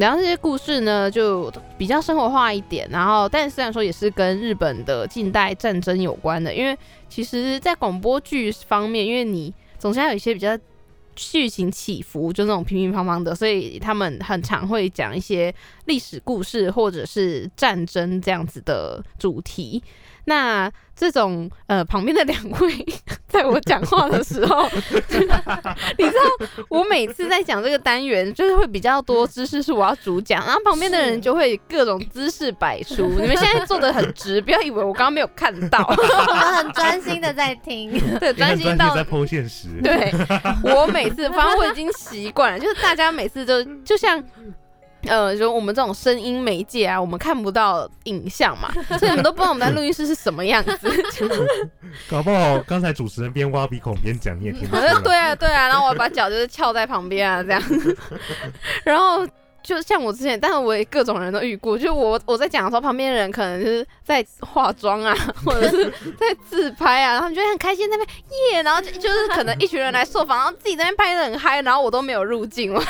然后这些故事呢，就比较生活化一点。然后，但虽然说也是跟日本的近代战争有关的，因为其实，在广播剧方面，因为你总是要有一些比较剧情起伏，就那种平平方方的，所以他们很常会讲一些历史故事或者是战争这样子的主题。那这种呃旁边的两位，在我讲话的时候，你知道我每次在讲这个单元，就是会比较多知识是我要主讲，然后旁边的人就会各种姿势摆出。你们现在坐的很直，不要以为我刚刚没有看到，我们很专心的在听。对，专心到心在剖现实。对我每次，反正我已经习惯了，就是大家每次都就像。呃，就我们这种声音媒介啊，我们看不到影像嘛，所以你们都不知道我们在录音室是什么样子。搞不好刚才主持人边挖鼻孔边讲，你也听不到。对啊，对啊，然后我把脚就是翘在旁边啊，这样。然后就像我之前，但是我也各种人都遇过，就我我在讲的时候，旁边的人可能就是在化妆啊，或者是 在自拍啊，然后他们就会很开心在那边耶，然后就就是可能一群人来受访，然后自己在那边拍的很嗨，然后我都没有入镜，我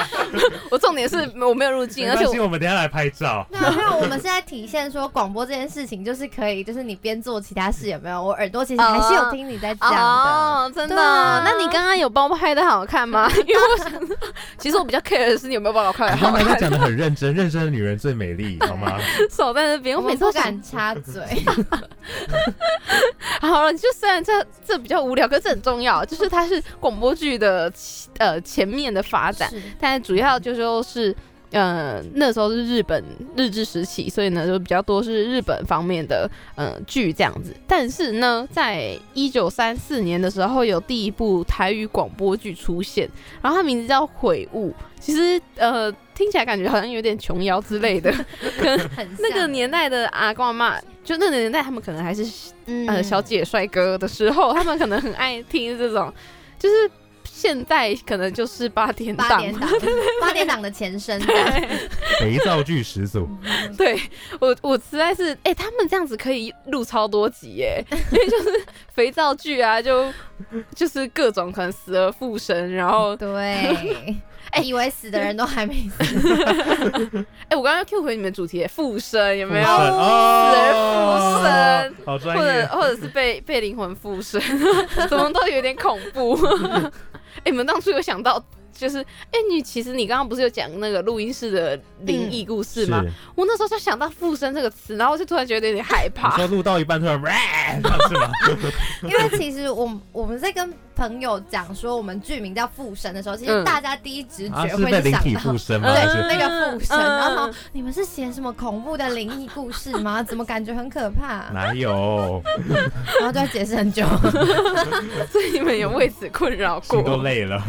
我重点是我没有入镜，而且我们等下来拍照。那那我们是在体现说广播这件事情，就是可以，就是你边做其他事有没有？我耳朵其实还是有听你在讲的。哦，真的？啊那你刚刚有帮我拍的好看吗？因为我想，其实我比较 care 的是你有没有帮我拍的你好看。刚才在讲的很认真，认真的女人最美丽，好吗？手在那边，我我每次都敢插嘴，好了，就虽然这这比较无聊，可是这很重要，就是它是广播剧的呃前面的发展，是但主要就说是。呃，那时候是日本日治时期，所以呢就比较多是日本方面的呃剧这样子。但是呢，在一九三四年的时候，有第一部台语广播剧出现，然后它名字叫《悔悟》。其实呃听起来感觉好像有点琼瑶之类的，可能很那个年代的阿公阿妈，就那个年代他们可能还是嗯呃小姐帅哥的时候，他们可能很爱听这种，就是现在可能就是八点档，八点档，八点档的前身。肥皂剧始祖，对我我实在是哎、他们这样子可以录超多集耶，因为就是肥皂剧啊，就就是各种可能死而复生，然后对，哎，以为死的人都还没死，哎、我刚刚 Q 回你们主题复生有没有？复生哦，死而复生好专或者业。或者是被被灵魂附身，怎么都有点恐怖。哎、你们当初有想到，就是哎、你其实你刚刚不是有讲那个录音室的灵异故事吗？我那时候就想到附身这个词，然后就突然觉得有点害你怕。说录到一半突然，，rap，是吗？因为其实我们我们在跟朋友讲说我们剧名叫附身的时候，其实嗯大家第一直啊，觉会想到附身吗？对那个附身，嗯然后你们是写什么恐怖的灵异故事吗？怎么感觉很可怕？哪有？然后就要解释很久。所以你们有为此困扰过都？累了，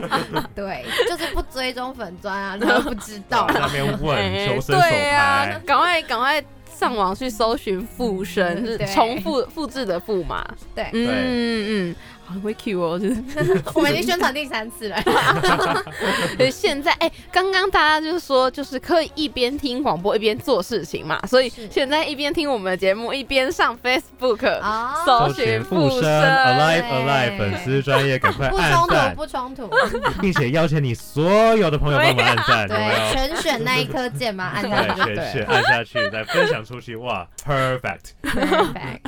对，就是不追踪粉砖啊，然后不知道在。那边问哎求生手对啊牌，，赶快赶快上网去搜寻附身，是对重复复制的复嘛？对嗯嗯嗯，好会 Q 哦，就是。我们已经宣传第三次了。所以现在，哎、刚刚大家就是说，就是可以一边听广播一边做事情嘛，所以现在一边听我们的节目，一边上 Facebook，搜寻附身 Alive Alive 粉丝专业，赶快不冲突，不冲突。并且邀请你所有的朋友帮忙按赞，对，全选那一颗键嘛，按下去，全选。按下去，再分享出去，哇，Perfect，Perfect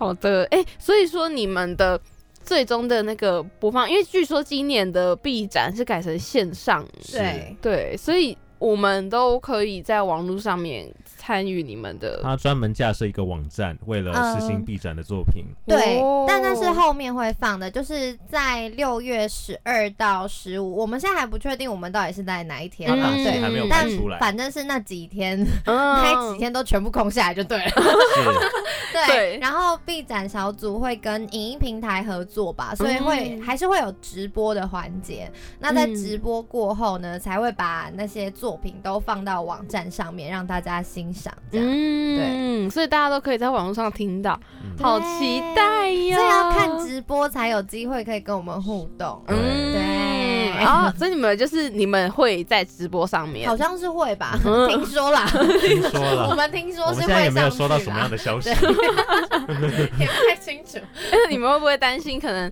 好的，哎、所以说你们的最终的那个播放，因为据说今年的 B 展是改成线上，对，对，所以我们都可以在网络上面参与你们的。他专门架设一个网站，为了实行嗯 B 展的作品。对哦，但那是后面会放的，就是在六月十二到十五，我们现在还不确定我们到底是在哪一天嘛，嗯对，还没有出来，反正是那几天，嗯那几天都全部空下来就对了。对，对然后 B 展小组会跟影音平台合作吧，所以会、嗯还是会有直播的环节。那在嗯直播过后呢，才会把那些作品都放到网站上面让大家欣赏。这样，嗯，所以大家都可以在网络上听到，嗯好期待呀！这要看直播才有机会可以跟我们互动。嗯，对哦所以你们就是你们会在直播上面好，像是会吧，嗯听说啦，听说我。们听说是会们现在有没有上去收到什么样的消息？也不太清楚。你们会不会担心可能？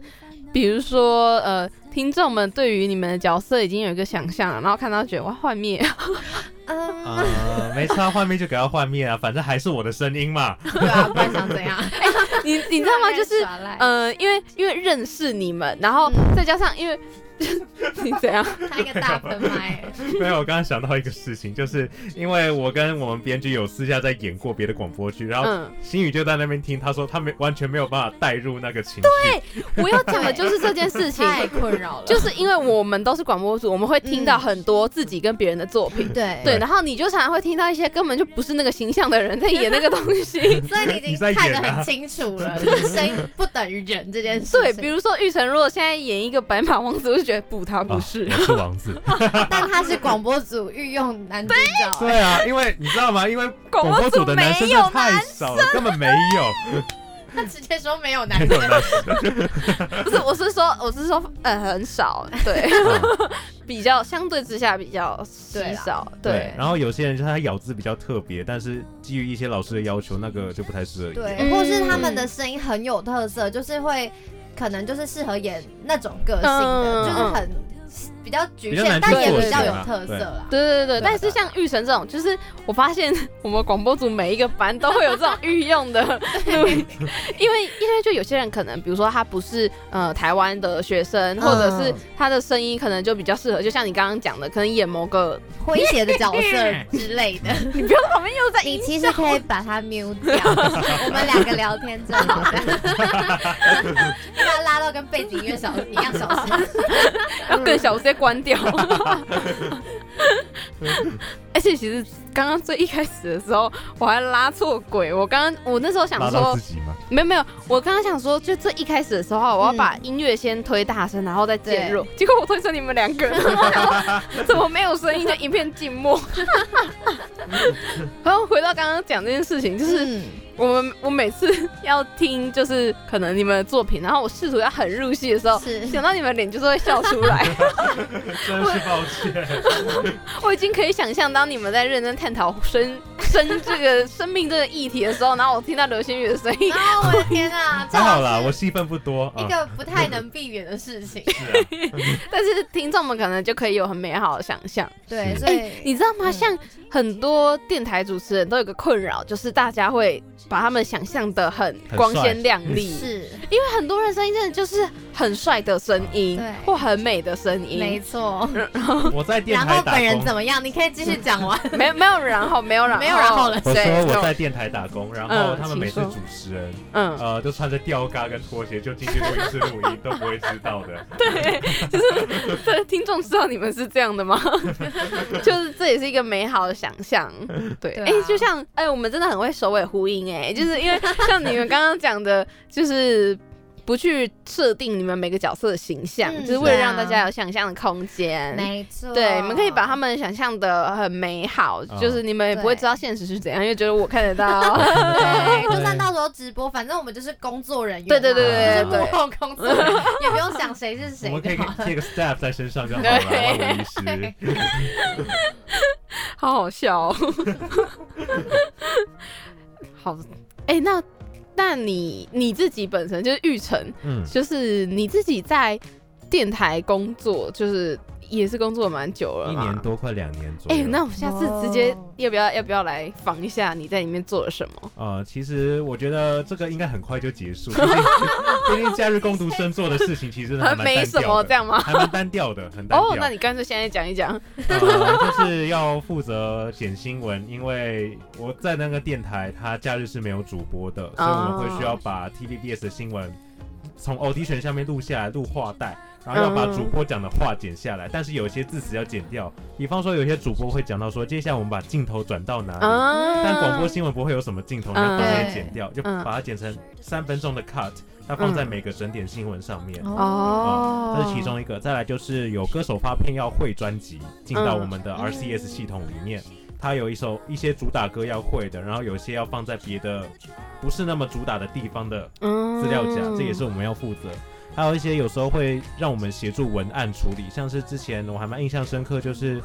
比如说，呃，听众们对于你们的角色已经有一个想象了，然后看到觉得哇幻灭，嗯，呃，没差，幻灭就给他幻灭啊，反正还是我的声音嘛。对啊，不然想怎样？你你知道吗？就是 耍赖呃，因为因为认识你们，然后嗯再加上因为 你怎样？他一个大喷麦，没有，我刚刚想到一个事情，就是因为我跟我们编剧有私下在演过别的广播剧，然后嗯，新宇就在那边听，他说他没完全没有办法带入那个情绪。我要讲的就是这件事情。太困扰了。就是因为我们都是广播组，我们会听到很多自己跟别人的作品，对对，然后你就常常会听到一些根本就不是那个形象的人在演那个东西。所以你已经看得很清楚了，就是声音不等于人这件事情。对，比如说玉成，如果现在演一个白马王子，我就觉得不，他不是。啊我是王子。但他是广播组御用男主角，对啊，因为你知道吗？因为广播组的男生太少了，根本没有，他直接说没有男生。男生。不是，我是说，我是说，呃，很少，对，比较相对之下比较稀少，对对，。然后有些人就是他咬字比较特别，但是基于一些老师的要求，那个就不太适合演。对，嗯或是他们的声音很有特色，就是会可能就是适合演那种个性的，嗯就是很比较局限但也比较有特色啦。对对对，对但是像玉成这种，就是我发现我们广播组每一个班都会有这种御用的录音，因为因为就有些人可能，比如说他不是呃台湾的学生，或者是他的声音可能就比较适合，就像你刚刚讲的，可能演某个，诙谐的角色之类的，你不要在旁边又在你其实可以把它 mute 掉，我们两个聊天真好的，把它拉到跟背景音乐小一样小声。要更小，我直接关掉。而且其实刚刚最一开始的时候，我还拉错轨。我刚刚我那时候想说？没有没有，我刚刚想说，就最一开始的时候，我要把音乐先推大声，然后再渐弱。结果我推成你们两个，怎么没有声音，就一片静默。然后回到刚刚讲这件事情，就是嗯，我们我每次 要听，就是可能你们的作品，然后我试图要很入戏的时候，想到你们脸就是会笑出来。真是抱歉。我已经可以想象，当你们在认真探讨生 生这个生命这个议题的时候，然后我听到流星雨的声音，然后我的天啊，这还好啦，我戏份不多啊。一个不太能避免的事情。是啊，但是听众们可能就可以有很美好的想象。对，所以你知道吗？嗯像很多电台主持人都有个困扰，就是大家会把他们想象的很光鲜亮丽，是因为很多人声音真的就是很帅的声音对，或很美的声音没音，错。我在电然后台打工本人怎。么样？你可以继续讲完。没 没有然后没有然后没有然后了我对说我在电台打工，然后嗯他们每次主持人，嗯，呃，都穿着吊嘎跟拖鞋就进去录音室录音，都不会知道的。对，就是听众知道你们是这样的吗？就是这也是一个美好的想象，对，哎、就像哎、我们真的很会首尾呼应、哎，就是因为像你们刚刚讲的，就是。不去设定你们每个角色的形象，嗯就是为了让大家有想象的空间。没错，对，你们可以把他们想象的很美好，哦就是你们也不会知道现实是怎样，因为觉得我看得到。对，就算到时候直播，反正我们就是工作人员对，对对对对就是幕后工作也不用想谁是 我谁们可以。贴个 staff 在身上就好了。好好笑、哦。好，哎、那那你你自己本身就是玉成，嗯，就是你自己在电台工作，就是也是工作蛮久了一年。多，快两年左哎、右。那我们下次直接哦要不要要不要来访一下你在里面做了什么？呃，其实我觉得这个应该很快就结束，毕竟毕竟假日工读生做的事情其实还 没什么这样吗？还蛮单调的，很单调。哦，那你干脆现在讲一讲。呃，就是要负责剪新闻，因为我在那个电台，它假日是没有主播的，所以我们会需要把 TVBS 的新闻从 audition 下面录下来，录话带，然后要把嗯主播讲的话剪下来，但是有些字词要剪掉，比方说有些主播会讲到说，接下来我们把镜头转到哪里。啊但广播新闻不会有什么镜头，你要把它剪掉，就嗯把它剪成三分钟的 cut，它放在每个整点新闻上面。哦，这是其中一个。再来就是有歌手发片要会专辑进到嗯我们的 RCS 系统里面，它有一首一些主打歌要会的，然后有些要放在别的不是那么主打的地方的嗯资料夹，这也是我们要负责。还有一些有时候会让我们协助文案处理，像是之前我还蛮印象深刻，就是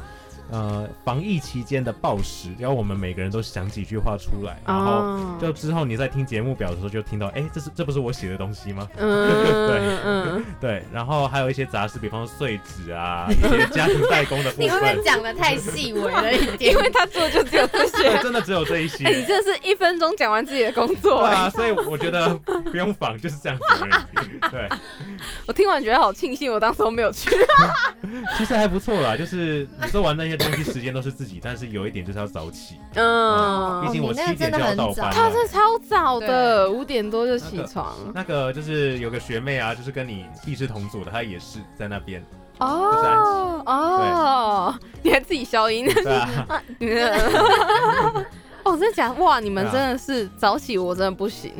呃防疫期间的报时，然后我们每个人都想几句话出来，然后哦就之后你在听节目表的时候就听到，哎、这是这不是我写的东西吗？嗯 嗯，对，然后还有一些杂事，比方说碎纸啊，一些家庭代工的部你会不会，讲的太细微了一点？因为他做就只有这些。对，真的只有这一些。哎、你真的是一分钟讲完自己的工作、啊，所以我觉得不用仿，就是这样子而已。对，我听完觉得好庆幸，我当时都没有去。其实还不错啦，就是你做完那些东西，时间都是自己，但是有一点就是要早起，嗯，毕竟我七点就要到班了。他是超早的，五点多就起床。那个就是有个学妹啊，就是跟你必是同组的，她也是在那边，哦哦，你还自己消音。对啊，哦，真的假的？哇，你们真的是早起，我真的不行，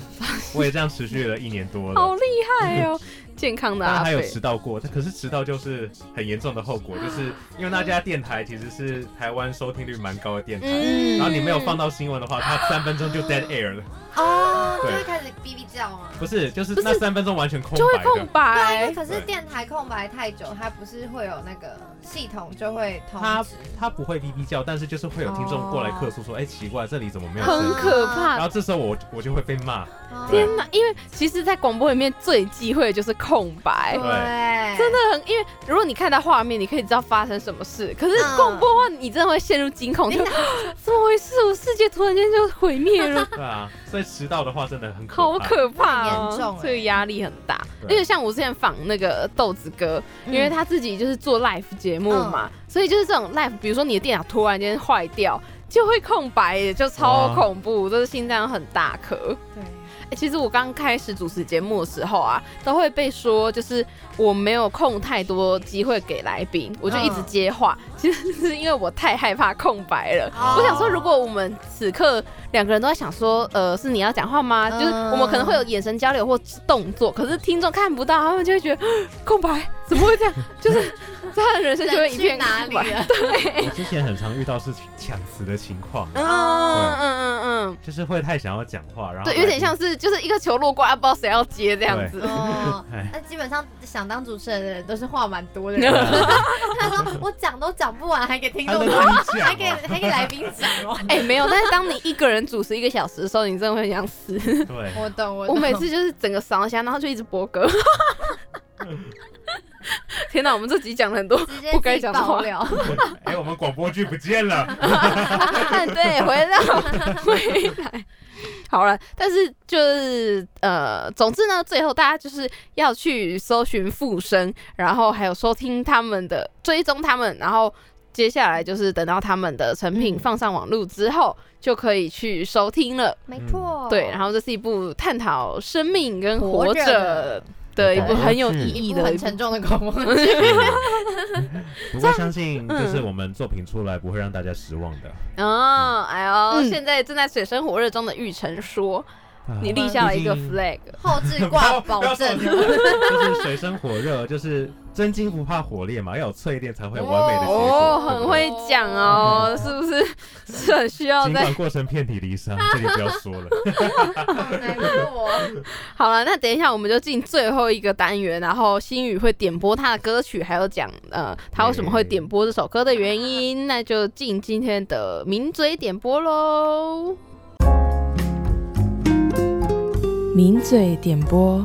我也这样持续了一年多了。好厉害哦！健康的阿当然还有迟到过，但可是迟到就是很严重的后果，就是因为那家电台其实是台湾收听率蛮高的电台，嗯然后你没有放到新闻的话，他三分钟就 dead air 了，哦，就对会开始哔哔叫吗？不是，就是不是那三分钟完全空就会空白的。对。可是对电台空白太久，它不是会有那个系统就会通它知。它不会哔哔叫，但是就是会有听众过来客诉说，哎、奇怪，这里怎么没有很声音？然可怕后，这时候我我就会被骂，哦天哪！因为其实，在广播里面最忌讳的就是空白，对，真的很。因为如果你看到画面，你可以知道发生什么事，可是嗯广播的话，你真的会陷入惊恐，就 怎么回事？我世界突然间就毁灭了，对啊，所以迟到的话真的很可怕。好可怕哦严重欸这个压力很大。对因为像我之前访那个豆子哥，嗯因为他自己就是做 live 节目嘛，所以就是这种 live，比如说你的电脑突然间坏掉，就会空白耶，就超恐怖，就是心脏很大颗。对，欸其实我刚开始主持节目的时候啊，都会被说就是我没有空太多机会给来宾，我就一直接话。其实是因为我太害怕空白了。哦我想说，如果我们此刻两个人都在想说，呃，是你要讲话吗？就是我们可能会有眼神交流或动作，可是听众看不到，他们就会觉得空白，怎么会这样？就是他的人生就会一片空白。对？我之前很常遇到是抢词的情况，嗯嗯嗯嗯，就是会太想要讲话，然后对，有点像是就是一个球落过来，不知道谁要接这样子。哦 哎，那基本上想当主持人的人都是话蛮多的人。他说我讲都讲不完，还给听众 讲，还给哦，还给来宾讲哦。哎、没有，但是当你一个人主持一个小时的时候，你真的会想死。对，我懂，我。我每次就是整个烧一下，然后就一直播歌。天哪，我们这集讲了很多不该讲的话。哎，我们广播剧不见了，对，回到 回来。好了，但是就是呃，总之呢，最后大家就是要去搜寻附身，然后还有收听他们的追踪他们，然后接下来就是等到他们的成品嗯放上网络之后，就可以去收听了。没错，对，然后这是一部探讨生命跟活着活着的的一部很有意义的一部沉重的 广播剧。不过相信嗯就是我们作品出来不会让大家失望的。哦，哎呦，嗯现在正在水深火热中的玉成说，啊你立下了一个 flag，后置挂保证。就是水深火热，就是真金不怕火炼嘛，要有淬炼才会有完美的结果。哦，对对很会讲哦，是不是？是很需要在尽管过程遍体鳞伤，这里不要说了。好 了，那等一下我们就进最后一个单元，然后心宇会点播他的歌曲，还有讲呃他为什么会点播这首歌的原因，那就进今天的名嘴点播喽。名嘴点播。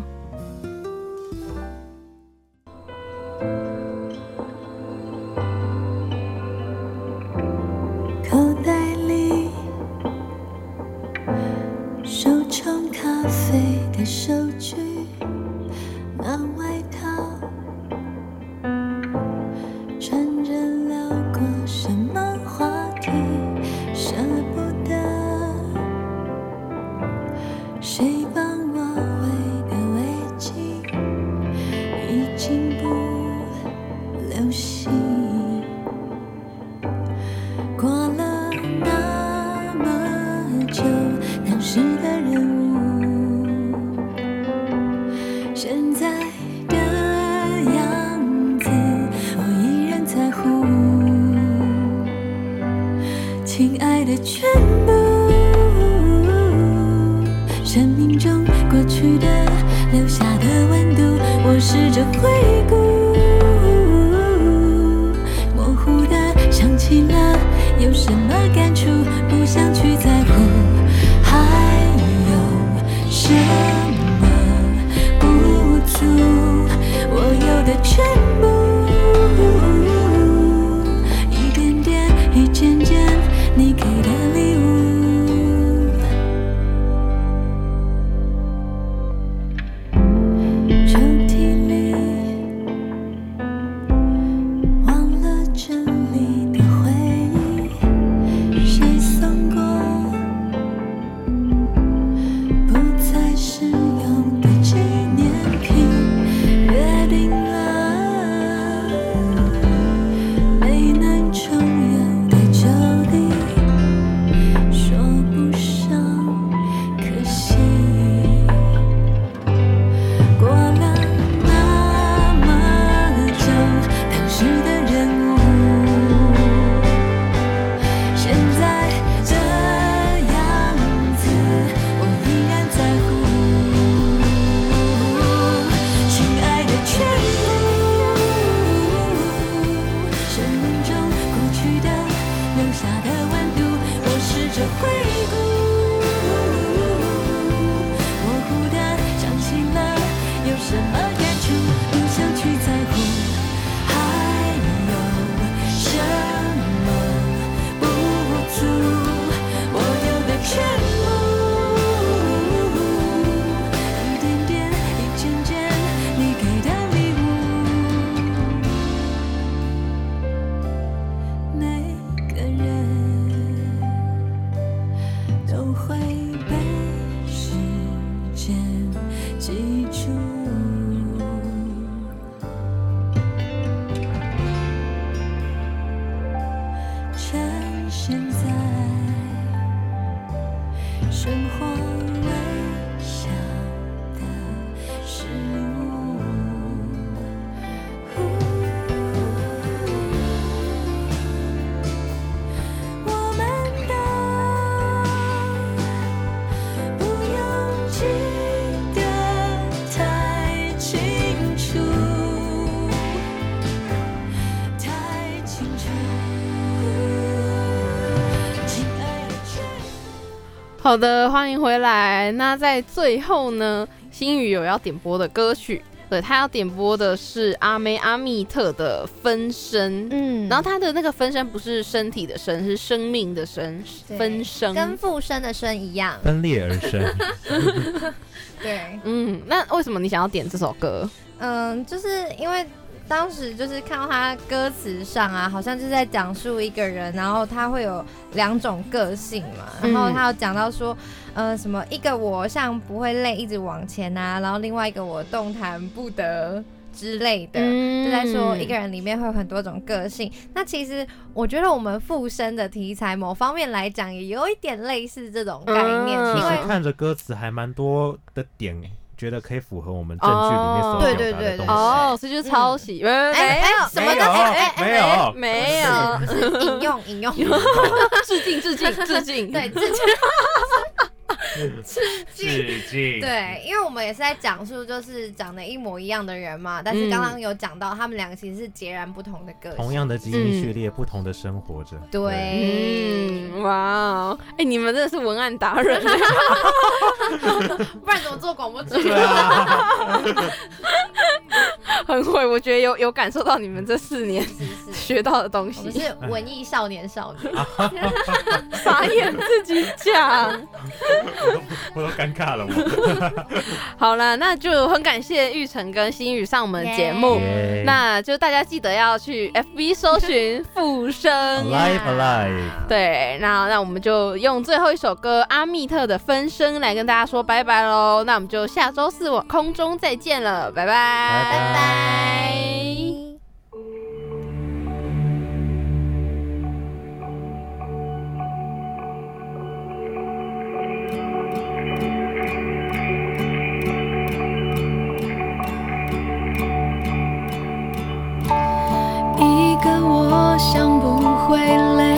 好的，欢迎回来。那在最后呢，星宇有要点播的歌曲，对他要点播的是阿妹阿密特的《分身》。嗯然后他的那个分身不是身体的身，是生命的身，分身。跟附身的身一样，分裂而生，对，嗯，那为什么你想要点这首歌？嗯，就是因为当时就是看到他歌词上啊，好像就是在讲述一个人，然后他会有两种个性嘛，然后嗯他有讲到说，呃，什么一个我像不会累，一直往前啊，然后另外一个我动弹不得之类的。嗯。就在说一个人里面会有很多种个性，那其实我觉得我们附身的题材某方面来讲也有一点类似这种概念，嗯。因为其实看着歌词还蛮多的点，觉得可以符合我们证据里面所哦表对对对达的东西。哦，所以就是抄袭。哎哎哎什么没有的哎哎哎没有。没有，不是引用引用，致敬致敬致敬。对自己 致敬。对，因为我们也是在讲述就是长得一模一样的人嘛，但是刚刚有讲到他们两个其实是截然不同的个性，同样的基因序列，不同的生活着。对，嗯，哇哦，哎，你们真的是文案达人。不然怎么做广播剧？对啊，很会，我觉得有有感受到你们这四年学到的东西。是文艺少年少女，傻眼自己讲。我都我都尴尬了，我。好了，那就很感谢玉成跟新宇上我们的节目。耶那就大家记得要去 FB 搜寻复生。Alive Alive，对，那那我们就用最后一首歌阿密特的《分身》来跟大家说拜拜喽。那我们就下周四我空中再见了，拜拜，拜拜。未来